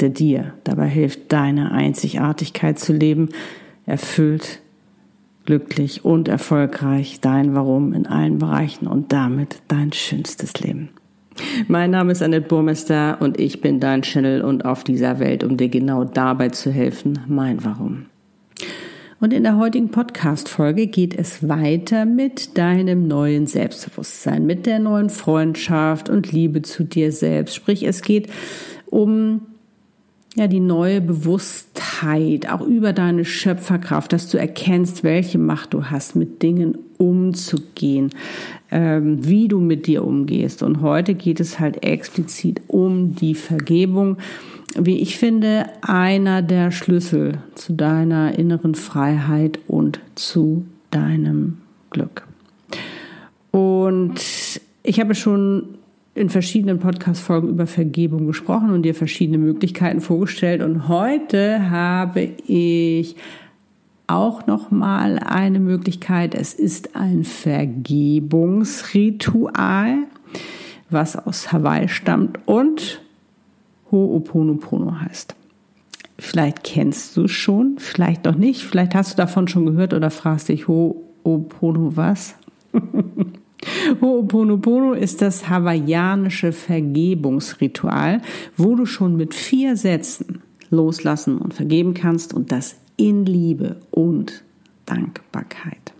der dir dabei hilft, deine Einzigartigkeit zu leben, erfüllt, glücklich und erfolgreich dein Warum in allen Bereichen und damit dein schönstes Leben. Mein Name ist Annette Burmester und ich bin dein Channel und auf dieser Welt, um dir genau dabei zu helfen, mein Warum. Und in der heutigen Podcast-Folge geht es weiter mit deinem neuen Selbstbewusstsein, mit der neuen Freundschaft und Liebe zu dir selbst. Sprich, es geht um ja, die neue Bewusstheit, auch über deine Schöpferkraft, dass du erkennst, welche Macht du hast, mit Dingen umzugehen, ähm, wie du mit dir umgehst. Und heute geht es halt explizit um die Vergebung wie ich finde, einer der Schlüssel zu deiner inneren Freiheit und zu deinem Glück. Und ich habe schon in verschiedenen Podcast-Folgen über Vergebung gesprochen und dir verschiedene Möglichkeiten vorgestellt. Und heute habe ich auch noch mal eine Möglichkeit. Es ist ein Vergebungsritual, was aus Hawaii stammt und Ho'oponopono heißt. Vielleicht kennst du es schon, vielleicht noch nicht, vielleicht hast du davon schon gehört oder fragst dich, Ho'opono was? Ho'oponopono ist das hawaiianische Vergebungsritual, wo du schon mit vier Sätzen loslassen und vergeben kannst und das in Liebe und Dankbarkeit.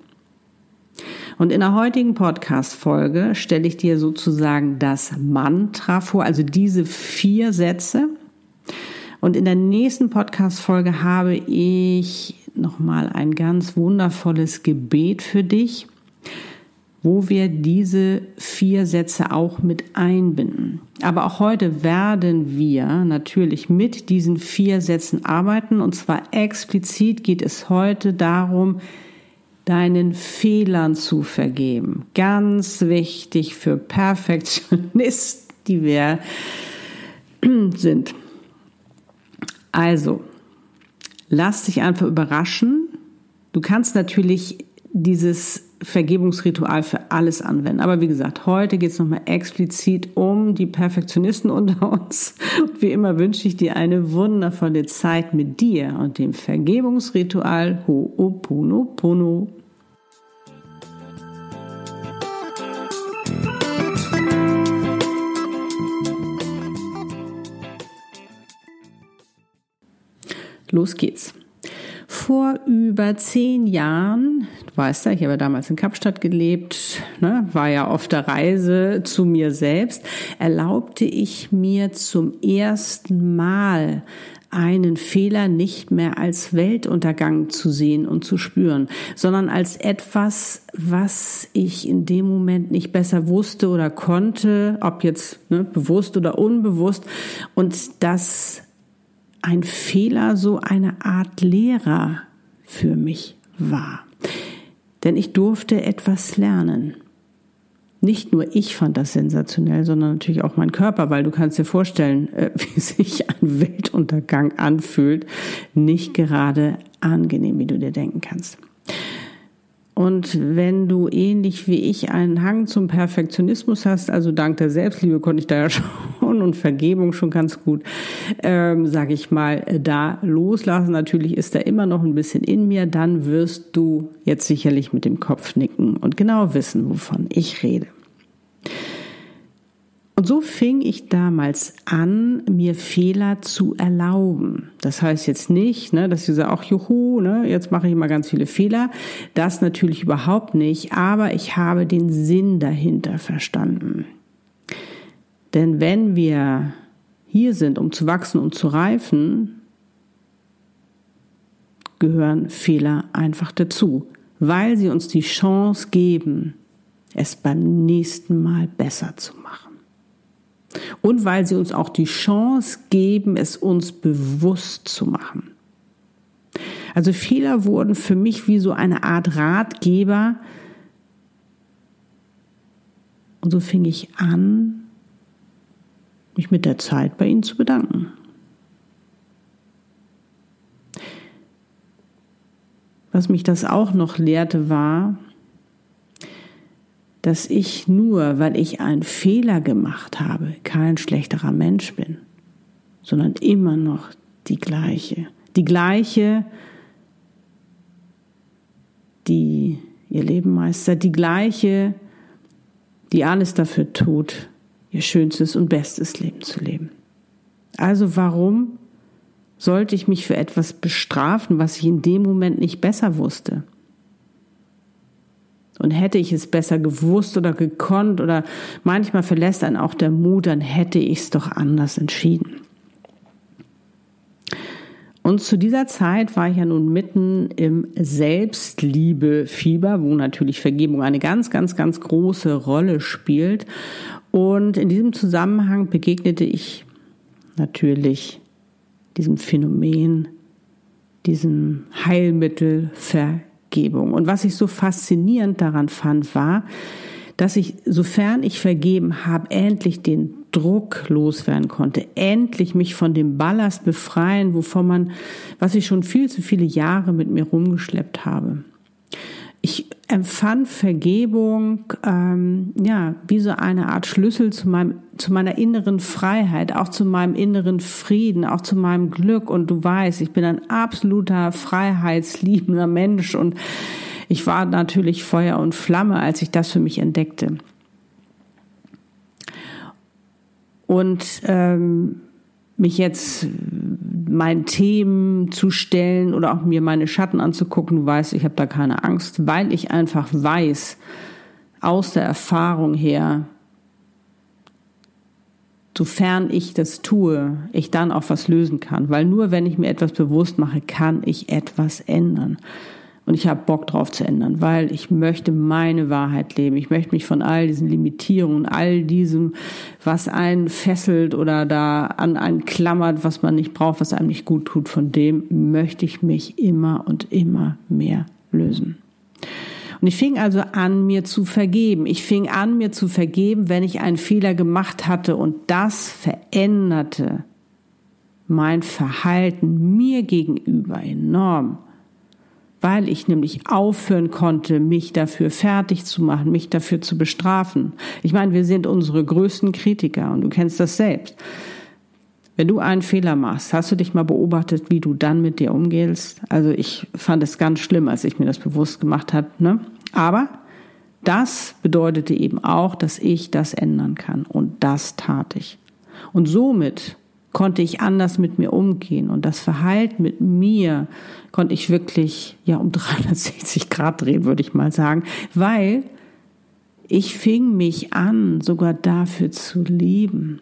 Und in der heutigen Podcast-Folge stelle ich dir sozusagen das Mantra vor, also diese vier Sätze. Und in der nächsten Podcast-Folge habe ich nochmal ein ganz wundervolles Gebet für dich, wo wir diese vier Sätze auch mit einbinden. Aber auch heute werden wir natürlich mit diesen vier Sätzen arbeiten. Und zwar explizit geht es heute darum, deinen Fehlern zu vergeben. Ganz wichtig für Perfektionisten, die wir sind. Also, lass dich einfach überraschen. Du kannst natürlich dieses Vergebungsritual für alles anwenden. Aber wie gesagt, heute geht es nochmal explizit um die Perfektionisten unter uns. Und wie immer wünsche ich dir eine wundervolle Zeit mit dir und dem Vergebungsritual Ho'oponopono. Los geht's. Vor über zehn Jahren, du weißt ja, ich habe damals in Kapstadt gelebt, ne, war ja auf der Reise zu mir selbst, erlaubte ich mir zum ersten Mal einen Fehler nicht mehr als Weltuntergang zu sehen und zu spüren, sondern als etwas, was ich in dem Moment nicht besser wusste oder konnte, ob jetzt ne, bewusst oder unbewusst, und das ein Fehler so eine Art Lehrer für mich war. Denn ich durfte etwas lernen. Nicht nur ich fand das sensationell, sondern natürlich auch mein Körper, weil du kannst dir vorstellen, äh, wie sich ein Weltuntergang anfühlt. Nicht gerade angenehm, wie du dir denken kannst. Und wenn du ähnlich wie ich einen Hang zum Perfektionismus hast, also dank der Selbstliebe konnte ich da ja schon und Vergebung schon ganz gut, ähm, sage ich mal, da loslassen. Natürlich ist da immer noch ein bisschen in mir. Dann wirst du jetzt sicherlich mit dem Kopf nicken und genau wissen, wovon ich rede. Und so fing ich damals an, mir Fehler zu erlauben. Das heißt jetzt nicht, ne, dass ich sage, ach juhu, ne, jetzt mache ich mal ganz viele Fehler. Das natürlich überhaupt nicht, aber ich habe den Sinn dahinter verstanden. Denn wenn wir hier sind, um zu wachsen und zu reifen, gehören Fehler einfach dazu, weil sie uns die Chance geben, es beim nächsten Mal besser zu machen. Und weil sie uns auch die Chance geben, es uns bewusst zu machen. Also Fehler wurden für mich wie so eine Art Ratgeber. Und so fing ich an, mich mit der Zeit bei ihnen zu bedanken. Was mich das auch noch lehrte, war, dass ich nur, weil ich einen Fehler gemacht habe, kein schlechterer Mensch bin, sondern immer noch die gleiche. Die gleiche, die ihr Leben meistert, die gleiche, die alles dafür tut, ihr schönstes und bestes Leben zu leben. Also warum sollte ich mich für etwas bestrafen, was ich in dem Moment nicht besser wusste? Und hätte ich es besser gewusst oder gekonnt oder manchmal verlässt einen auch der Mut, dann hätte ich es doch anders entschieden. Und zu dieser Zeit war ich ja nun mitten im Selbstliebe-Fieber, wo natürlich Vergebung eine ganz, ganz, ganz große Rolle spielt. Und in diesem Zusammenhang begegnete ich natürlich diesem Phänomen, diesem Heilmittel Vergebung. Und was ich so faszinierend daran fand, war, dass ich, sofern ich vergeben habe, endlich den Druck loswerden konnte, endlich mich von dem Ballast befreien, wovon man, was ich schon viel zu viele Jahre mit mir rumgeschleppt habe. Empfand Vergebung ähm, ja wie so eine Art Schlüssel zu meinem zu meiner inneren Freiheit, auch zu meinem inneren Frieden, auch zu meinem Glück. Und du weißt, ich bin ein absoluter freiheitsliebender Mensch und ich war natürlich Feuer und Flamme, als ich das für mich entdeckte. Und ähm, mich jetzt meinen Themen zu stellen oder auch mir meine Schatten anzugucken, du weißt, ich habe da keine Angst, weil ich einfach weiß, aus der Erfahrung her, sofern ich das tue, ich dann auch was lösen kann. Weil nur wenn ich mir etwas bewusst mache, kann ich etwas ändern. Und ich habe Bock drauf zu ändern, weil ich möchte meine Wahrheit leben. Ich möchte mich von all diesen Limitierungen, all diesem, was einen fesselt oder da an einen klammert, was man nicht braucht, was einem nicht gut tut, von dem möchte ich mich immer und immer mehr lösen. Und ich fing also an, mir zu vergeben. Ich fing an, mir zu vergeben, wenn ich einen Fehler gemacht hatte und das veränderte mein Verhalten mir gegenüber enorm weil ich nämlich aufhören konnte, mich dafür fertig zu machen, mich dafür zu bestrafen. Ich meine, wir sind unsere größten Kritiker und du kennst das selbst. Wenn du einen Fehler machst, hast du dich mal beobachtet, wie du dann mit dir umgehst? Also ich fand es ganz schlimm, als ich mir das bewusst gemacht habe. Ne? Aber das bedeutete eben auch, dass ich das ändern kann. Und das tat ich. Und somit konnte ich anders mit mir umgehen und das Verhalten mit mir konnte ich wirklich ja um 360 Grad drehen, würde ich mal sagen, weil ich fing mich an, sogar dafür zu leben.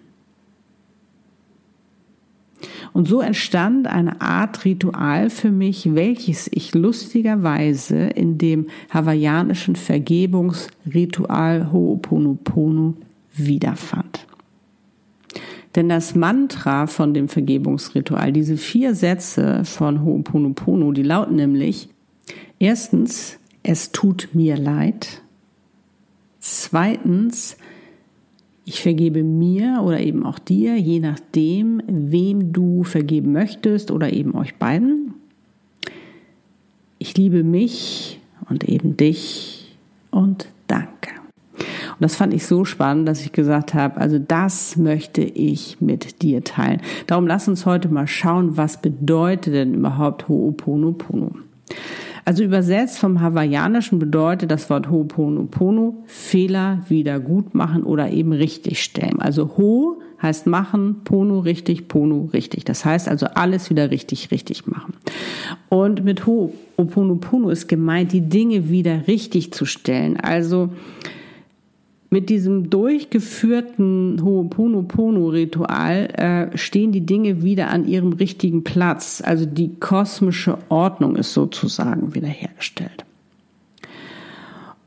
Und so entstand eine Art Ritual für mich, welches ich lustigerweise in dem hawaiianischen Vergebungsritual Ho'oponopono wiederfand. Denn das Mantra von dem Vergebungsritual, diese vier Sätze von Ho'oponopono, die lauten nämlich, erstens, es tut mir leid. Zweitens, ich vergebe mir oder eben auch dir, je nachdem, wem du vergeben möchtest oder eben euch beiden. Ich liebe mich und eben dich und. Und das fand ich so spannend, dass ich gesagt habe, also das möchte ich mit dir teilen. Darum lass uns heute mal schauen, was bedeutet denn überhaupt Ho'oponopono? Also übersetzt vom Hawaiianischen bedeutet das Wort Ho'oponopono Fehler wieder gut machen oder eben richtig stellen. Also Ho heißt machen, Pono richtig, Pono richtig. Das heißt also alles wieder richtig, richtig machen. Und mit Ho'oponopono ist gemeint, die Dinge wieder richtig zu stellen. Also mit diesem durchgeführten Ho'oponopono-Ritual äh, stehen die Dinge wieder an ihrem richtigen Platz. Also die kosmische Ordnung ist sozusagen wiederhergestellt.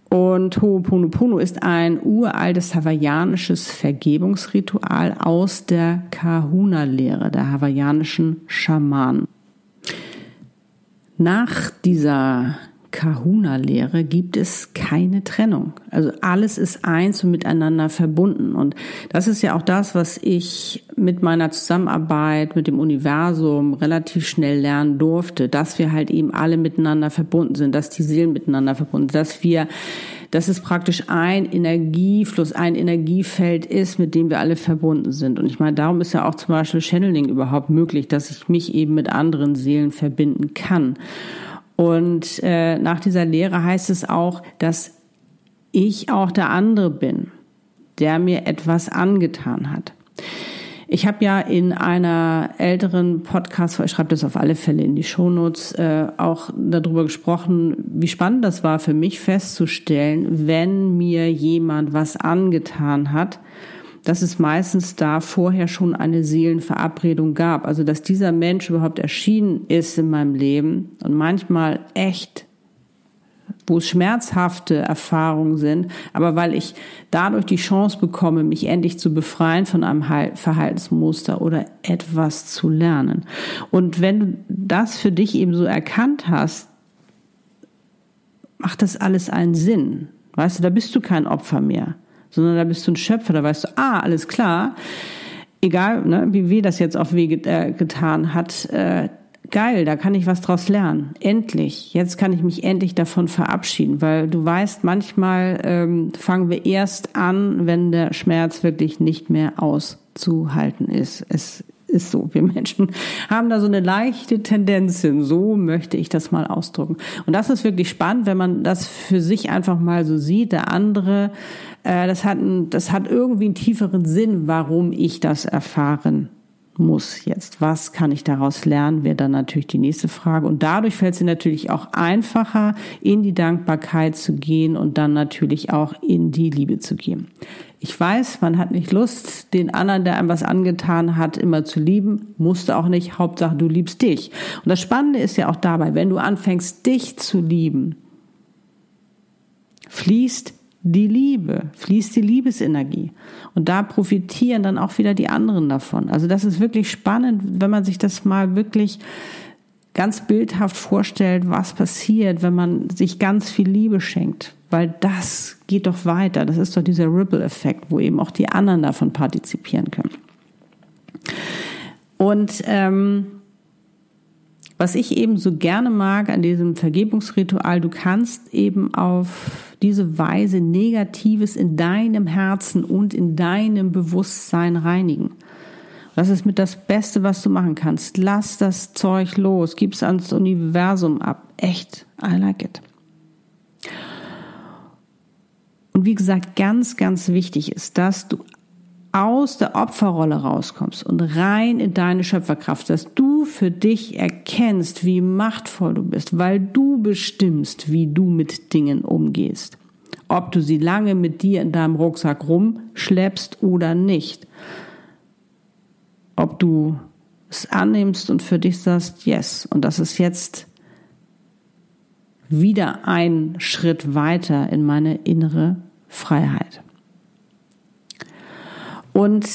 Und Ho'oponopono ist ein uraltes hawaiianisches Vergebungsritual aus der Kahuna-Lehre, der hawaiianischen Schamanen. Nach dieser Kahuna-Lehre gibt es keine Trennung. Also alles ist eins und miteinander verbunden. Und das ist ja auch das, was ich mit meiner Zusammenarbeit mit dem Universum relativ schnell lernen durfte, dass wir halt eben alle miteinander verbunden sind, dass die Seelen miteinander verbunden sind, dass wir dass es praktisch ein Energiefluss, ein Energiefeld ist, mit dem wir alle verbunden sind. Und ich meine, darum ist ja auch zum Beispiel Channeling überhaupt möglich, dass ich mich eben mit anderen Seelen verbinden kann. Und äh, nach dieser Lehre heißt es auch, dass ich auch der andere bin, der mir etwas angetan hat. Ich habe ja in einer älteren Podcast, ich schreibe das auf alle Fälle in die Shownotes, äh, auch darüber gesprochen, wie spannend das war für mich festzustellen, wenn mir jemand was angetan hat, dass es meistens da vorher schon eine Seelenverabredung gab. Also dass dieser Mensch überhaupt erschienen ist in meinem Leben und manchmal echt wo es schmerzhafte Erfahrungen sind, aber weil ich dadurch die Chance bekomme, mich endlich zu befreien von einem Verhaltensmuster oder etwas zu lernen. Und wenn du das für dich eben so erkannt hast, macht das alles einen Sinn. Weißt du, da bist du kein Opfer mehr sondern da bist du ein Schöpfer, da weißt du, ah, alles klar, egal, ne, wie weh das jetzt auf weh äh, getan hat, äh, geil, da kann ich was draus lernen. Endlich, jetzt kann ich mich endlich davon verabschieden, weil du weißt, manchmal ähm, fangen wir erst an, wenn der Schmerz wirklich nicht mehr auszuhalten ist. Es ist so. Wir Menschen haben da so eine leichte Tendenz hin. So möchte ich das mal ausdrücken. Und das ist wirklich spannend, wenn man das für sich einfach mal so sieht. Der andere, äh, das hat, das hat irgendwie einen tieferen Sinn, warum ich das erfahren muss jetzt. Was kann ich daraus lernen, wäre dann natürlich die nächste Frage. Und dadurch fällt es dir natürlich auch einfacher, in die Dankbarkeit zu gehen und dann natürlich auch in die Liebe zu gehen. Ich weiß, man hat nicht Lust, den anderen, der einem was angetan hat, immer zu lieben. Musste auch nicht. Hauptsache, du liebst dich. Und das Spannende ist ja auch dabei, wenn du anfängst, dich zu lieben, fließt die Liebe, fließt die Liebesenergie. Und da profitieren dann auch wieder die anderen davon. Also das ist wirklich spannend, wenn man sich das mal wirklich ganz bildhaft vorstellt, was passiert, wenn man sich ganz viel Liebe schenkt. Weil das geht doch weiter. Das ist doch dieser Ripple-Effekt, wo eben auch die anderen davon partizipieren können. Und ähm, was ich eben so gerne mag an diesem Vergebungsritual, du kannst eben auf diese Weise Negatives in deinem Herzen und in deinem Bewusstsein reinigen. Das ist mit das Beste, was du machen kannst. Lass das Zeug los, gib's ans Universum ab. Echt, I like it. Und wie gesagt, ganz, ganz wichtig ist, dass du aus der Opferrolle rauskommst und rein in deine Schöpferkraft, dass du für dich erkennst, wie machtvoll du bist, weil du bestimmst, wie du mit Dingen umgehst. Ob du sie lange mit dir in deinem Rucksack rumschleppst oder nicht. Ob du es annimmst und für dich sagst, yes, und das ist jetzt wieder ein Schritt weiter in meine innere Freiheit. Und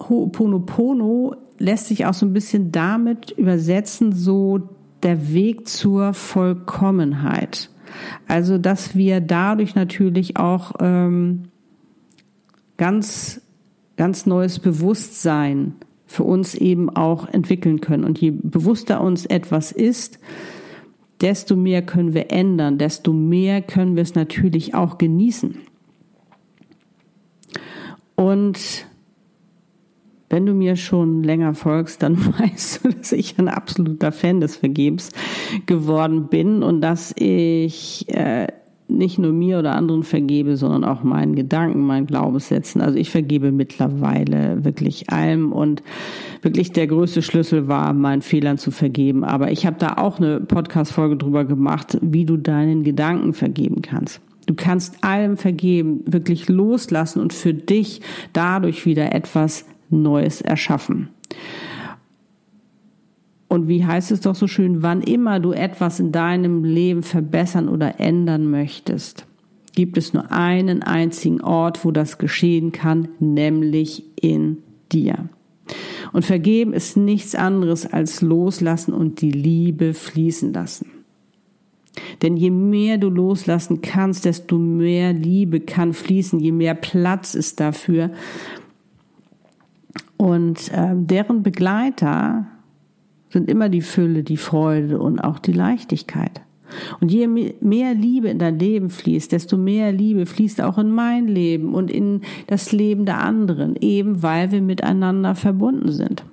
Ho'oponopono lässt sich auch so ein bisschen damit übersetzen, so der Weg zur Vollkommenheit. Also, dass wir dadurch natürlich auch ähm, ganz, ganz neues Bewusstsein für uns eben auch entwickeln können. Und je bewusster uns etwas ist, desto mehr können wir ändern, desto mehr können wir es natürlich auch genießen. Und wenn du mir schon länger folgst, dann weißt du, dass ich ein absoluter Fan des Vergebens geworden bin und dass ich äh, nicht nur mir oder anderen vergebe, sondern auch meinen Gedanken, meinen Glaubenssätzen. Also ich vergebe mittlerweile wirklich allem und wirklich der größte Schlüssel war, meinen Fehlern zu vergeben. Aber ich habe da auch eine Podcast-Folge drüber gemacht, wie du deinen Gedanken vergeben kannst. Du kannst allem vergeben, wirklich loslassen und für dich dadurch wieder etwas Neues erschaffen. Und wie heißt es doch so schön, wann immer du etwas in deinem Leben verbessern oder ändern möchtest, gibt es nur einen einzigen Ort, wo das geschehen kann, nämlich in dir. Und vergeben ist nichts anderes als loslassen und die Liebe fließen lassen. Denn je mehr du loslassen kannst, desto mehr Liebe kann fließen, je mehr Platz ist dafür. Und äh, deren Begleiter sind immer die Fülle, die Freude und auch die Leichtigkeit. Und je mehr Liebe in dein Leben fließt, desto mehr Liebe fließt auch in mein Leben und in das Leben der anderen, eben weil wir miteinander verbunden sind.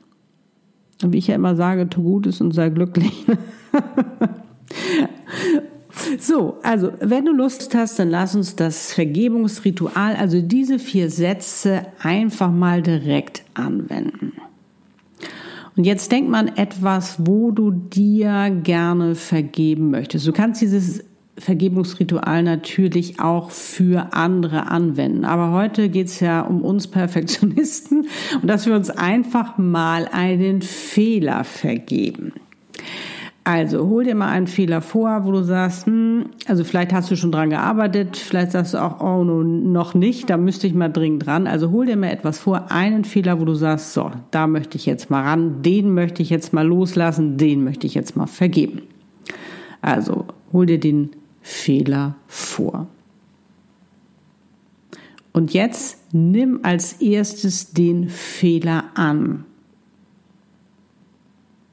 Und wie ich ja immer sage, tu Gutes und sei glücklich. So, also wenn du Lust hast, dann lass uns das Vergebungsritual, also diese vier Sätze, einfach mal direkt anwenden. Und jetzt denk mal an etwas, wo du dir gerne vergeben möchtest. Du kannst dieses Vergebungsritual natürlich auch für andere anwenden. Aber heute geht es ja um uns Perfektionisten und dass wir uns einfach mal einen Fehler vergeben. Also hol dir mal einen Fehler vor, wo du sagst, hm, also vielleicht hast du schon dran gearbeitet, vielleicht sagst du auch, oh, no, noch nicht, da müsste ich mal dringend dran. Also hol dir mal etwas vor, einen Fehler, wo du sagst, so, da möchte ich jetzt mal ran, den möchte ich jetzt mal loslassen, den möchte ich jetzt mal vergeben. Also hol dir den Fehler vor. Und jetzt nimm als erstes den Fehler an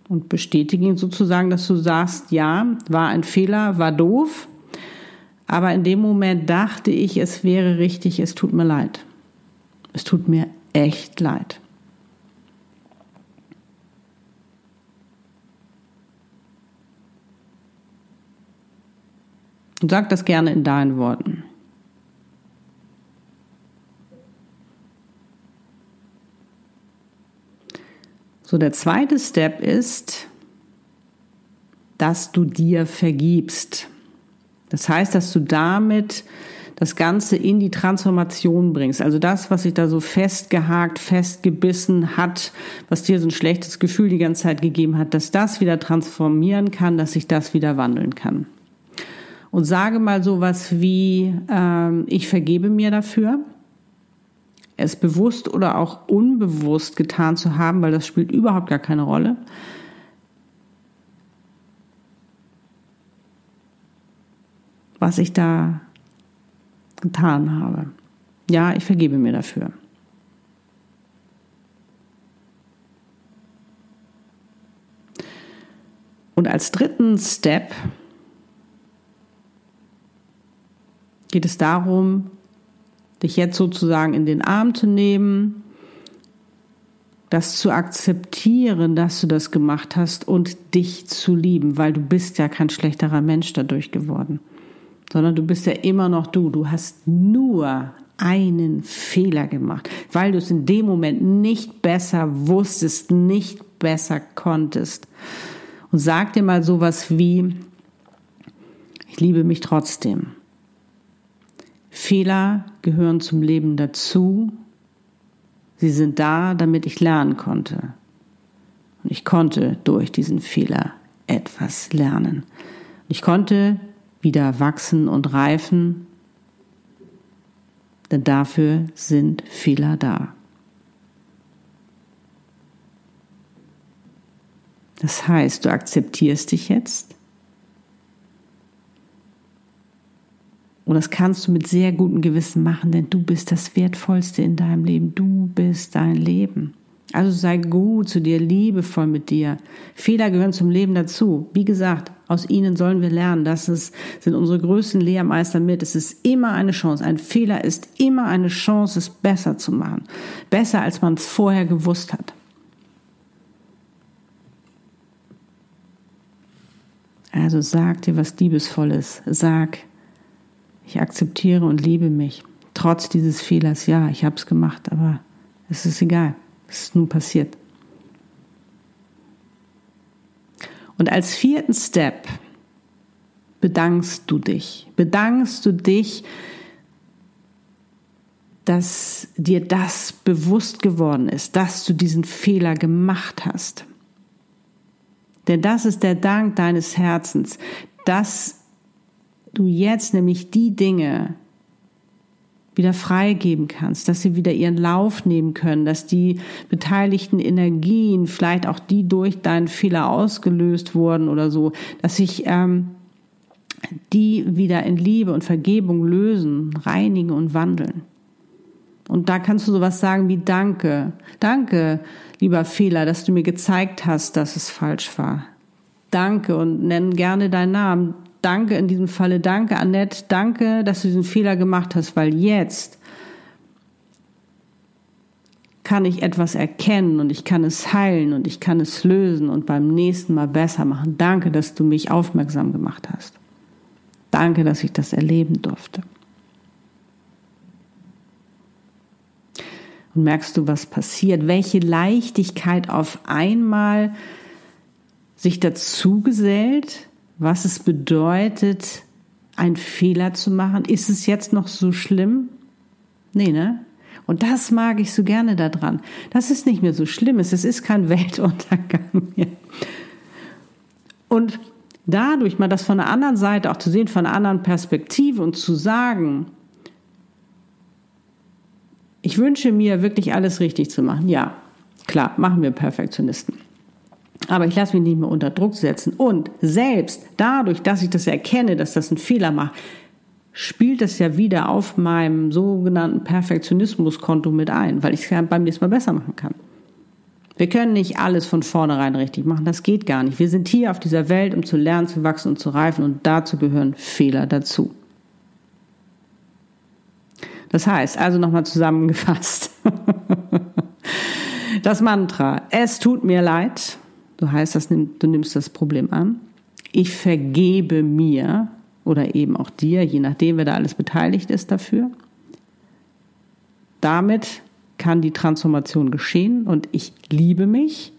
und bestätigen sozusagen, dass du sagst, ja, war ein Fehler, war doof, aber in dem Moment dachte ich, es wäre richtig, es tut mir leid. Es tut mir echt leid. Und sag das gerne in deinen Worten. So, der zweite Step ist, dass du dir vergibst. Das heißt, dass du damit das Ganze in die Transformation bringst. Also das, was sich da so festgehakt, festgebissen hat, was dir so ein schlechtes Gefühl die ganze Zeit gegeben hat, dass das wieder transformieren kann, dass sich das wieder wandeln kann. Und sage mal sowas wie, ähm, ich vergebe mir dafür es bewusst oder auch unbewusst getan zu haben, weil das spielt überhaupt gar keine Rolle. Was ich da getan habe. Ja, ich vergebe mir dafür. Und als dritten Step geht es darum, dich jetzt sozusagen in den Arm zu nehmen, das zu akzeptieren, dass du das gemacht hast und dich zu lieben, weil du bist ja kein schlechterer Mensch dadurch geworden, sondern du bist ja immer noch du. Du hast nur einen Fehler gemacht, weil du es in dem Moment nicht besser wusstest, nicht besser konntest. Und sag dir mal sowas wie, ich liebe mich trotzdem. Fehler gehören zum Leben dazu. Sie sind da, damit ich lernen konnte. Und ich konnte durch diesen Fehler etwas lernen. Ich konnte wieder wachsen und reifen, denn dafür sind Fehler da. Das heißt, du akzeptierst dich jetzt Und das kannst du mit sehr gutem Gewissen machen, denn du bist das Wertvollste in deinem Leben. Du bist dein Leben. Also sei gut zu dir, liebevoll mit dir. Fehler gehören zum Leben dazu. Wie gesagt, aus ihnen sollen wir lernen. Das ist, sind unsere größten Lehrmeister mit. Es ist immer eine Chance. Ein Fehler ist immer eine Chance, es besser zu machen. Besser, als man es vorher gewusst hat. Also sag dir was Liebesvolles. Sag, ich akzeptiere und liebe mich. Trotz dieses Fehlers, ja, ich habe es gemacht, aber es ist egal. Es ist nun passiert. Und als vierten Step bedankst du dich. Bedankst du dich, dass dir das bewusst geworden ist, dass du diesen Fehler gemacht hast. Denn das ist der Dank deines Herzens, dass du jetzt nämlich die Dinge wieder freigeben kannst, dass sie wieder ihren Lauf nehmen können, dass die beteiligten Energien, vielleicht auch die durch deinen Fehler ausgelöst wurden oder so, dass sich ähm, die wieder in Liebe und Vergebung lösen, reinigen und wandeln. Und da kannst du sowas sagen wie Danke. Danke, lieber Fehler, dass du mir gezeigt hast, dass es falsch war. Danke und nenn gerne deinen Namen. Danke in diesem Falle. Danke, Annette. Danke, dass du diesen Fehler gemacht hast, weil jetzt kann ich etwas erkennen und ich kann es heilen und ich kann es lösen und beim nächsten Mal besser machen. Danke, dass du mich aufmerksam gemacht hast. Danke, dass ich das erleben durfte. Und merkst du, was passiert? Welche Leichtigkeit auf einmal sich dazu gesellt, was es bedeutet, einen Fehler zu machen. Ist es jetzt noch so schlimm? Nee, ne? Und das mag ich so gerne daran. Das ist nicht mehr so schlimm. Es ist kein Weltuntergang mehr. Und dadurch mal das von der anderen Seite auch zu sehen, von einer anderen Perspektive und zu sagen, ich wünsche mir wirklich alles richtig zu machen. Ja, klar, machen wir Perfektionisten. Aber ich lasse mich nicht mehr unter Druck setzen. Und selbst dadurch, dass ich das erkenne, dass das ein Fehler macht, spielt das ja wieder auf meinem sogenannten Perfektionismuskonto mit ein, weil ich es beim nächsten Mal besser machen kann. Wir können nicht alles von vornherein richtig machen, das geht gar nicht. Wir sind hier auf dieser Welt, um zu lernen, zu wachsen und zu reifen und dazu gehören Fehler dazu. Das heißt, also nochmal zusammengefasst. Das Mantra, es tut mir leid, Du heißt, das, du nimmst das Problem an. Ich vergebe mir oder eben auch dir, je nachdem, wer da alles beteiligt ist dafür. Damit kann die Transformation geschehen und ich liebe mich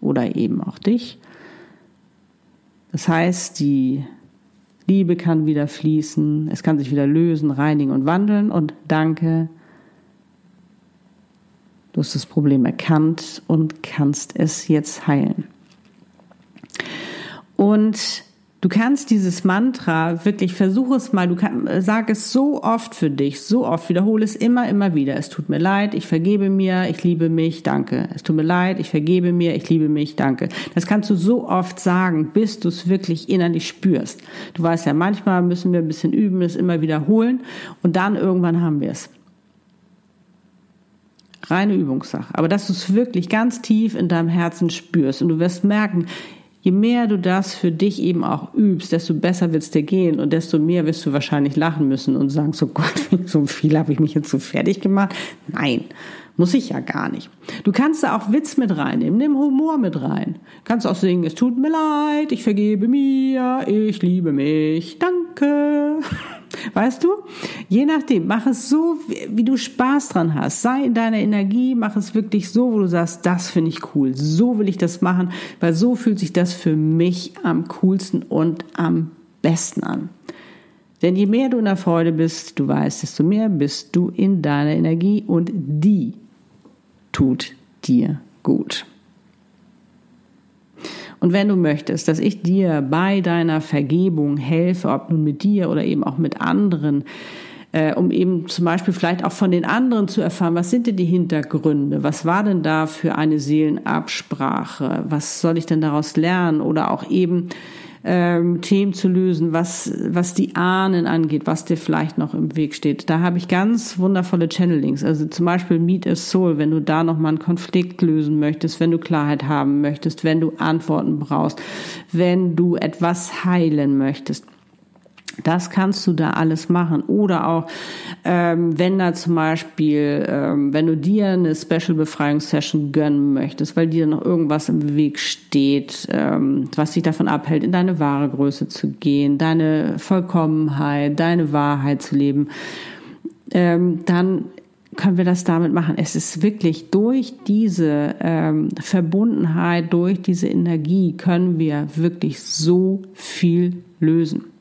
oder eben auch dich. Das heißt, die Liebe kann wieder fließen, es kann sich wieder lösen, reinigen und wandeln und danke, du hast das Problem erkannt und kannst es jetzt heilen. Und du kannst dieses Mantra wirklich, versuch es mal, du kann, sag es so oft für dich, so oft, wiederhole es immer, immer wieder. Es tut mir leid, ich vergebe mir, ich liebe mich, danke. Es tut mir leid, ich vergebe mir, ich liebe mich, danke. Das kannst du so oft sagen, bis du es wirklich innerlich spürst. Du weißt ja, manchmal müssen wir ein bisschen üben, es immer wiederholen und dann irgendwann haben wir es reine Übungssache. Aber dass du es wirklich ganz tief in deinem Herzen spürst und du wirst merken, je mehr du das für dich eben auch übst, desto besser wird es dir gehen und desto mehr wirst du wahrscheinlich lachen müssen und sagen, so Gott, so viel habe ich mich jetzt so fertig gemacht. Nein, muss ich ja gar nicht. Du kannst da auch Witz mit reinnehmen, nimm Humor mit rein. Kannst auch singen, es tut mir leid, ich vergebe mir, ich liebe mich, danke. Weißt du? Je nachdem, mach es so, wie du Spaß dran hast. Sei in deiner Energie, mach es wirklich so, wo du sagst, das finde ich cool. So will ich das machen, weil so fühlt sich das für mich am coolsten und am besten an. Denn je mehr du in der Freude bist, du weißt, desto mehr bist du in deiner Energie und die tut dir gut. Und wenn du möchtest, dass ich dir bei deiner Vergebung helfe, ob nun mit dir oder eben auch mit anderen, äh, um eben zum Beispiel vielleicht auch von den anderen zu erfahren, was sind denn die Hintergründe? Was war denn da für eine Seelenabsprache? Was soll ich denn daraus lernen? Oder auch eben ähm, Themen zu lösen, was, was die Ahnen angeht, was dir vielleicht noch im Weg steht. Da habe ich ganz wundervolle Channelings. Also zum Beispiel Meet a Soul, wenn du da nochmal einen Konflikt lösen möchtest, wenn du Klarheit haben möchtest, wenn du Antworten brauchst, wenn du etwas heilen möchtest. Das kannst du da alles machen. Oder auch, ähm, wenn da zum Beispiel, ähm, wenn du dir eine Special Befreiungssession gönnen möchtest, weil dir noch irgendwas im Weg steht, ähm, was dich davon abhält, in deine wahre Größe zu gehen, deine Vollkommenheit, deine Wahrheit zu leben, ähm, dann können wir das damit machen. Es ist wirklich durch diese ähm, Verbundenheit, durch diese Energie können wir wirklich so viel lösen.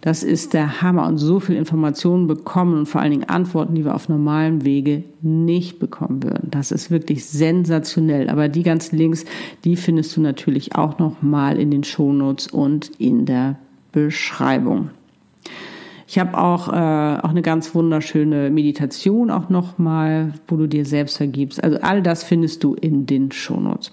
Das ist der Hammer und so viel Informationen bekommen und vor allen Dingen Antworten, die wir auf normalem Wege nicht bekommen würden. Das ist wirklich sensationell. Aber die ganzen Links, die findest du natürlich auch noch mal in den Shownotes und in der Beschreibung. Ich habe auch, äh, auch eine ganz wunderschöne Meditation auch noch mal, wo du dir selbst vergibst. Also all das findest du in den Shownotes.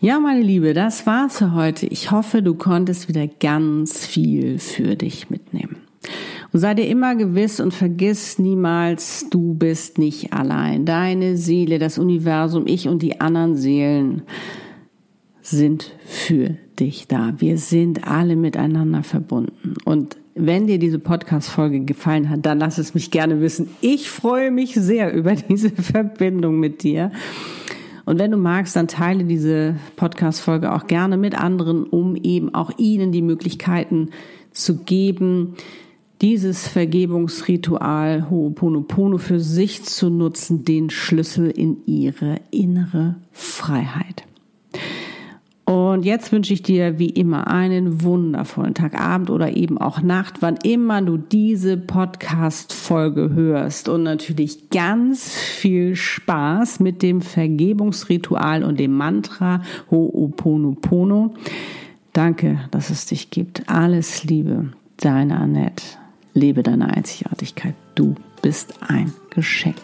Ja, meine Liebe, das war's für heute. Ich hoffe, du konntest wieder ganz viel für dich mitnehmen. Und sei dir immer gewiss und vergiss niemals, du bist nicht allein. Deine Seele, das Universum, ich und die anderen Seelen sind für dich da. Wir sind alle miteinander verbunden. Und wenn dir diese Podcast-Folge gefallen hat, dann lass es mich gerne wissen. Ich freue mich sehr über diese Verbindung mit dir. Und wenn du magst, dann teile diese Podcast-Folge auch gerne mit anderen, um eben auch ihnen die Möglichkeiten zu geben, dieses Vergebungsritual Ho'oponopono für sich zu nutzen, den Schlüssel in ihre innere Freiheit. Und jetzt wünsche ich dir wie immer einen wundervollen Tag, Abend oder eben auch Nacht, wann immer du diese Podcast-Folge hörst. Und natürlich ganz viel Spaß mit dem Vergebungsritual und dem Mantra Ho'oponopono. Danke, dass es dich gibt. Alles Liebe, deine Annette. Lebe deine Einzigartigkeit. Du bist ein Geschenk.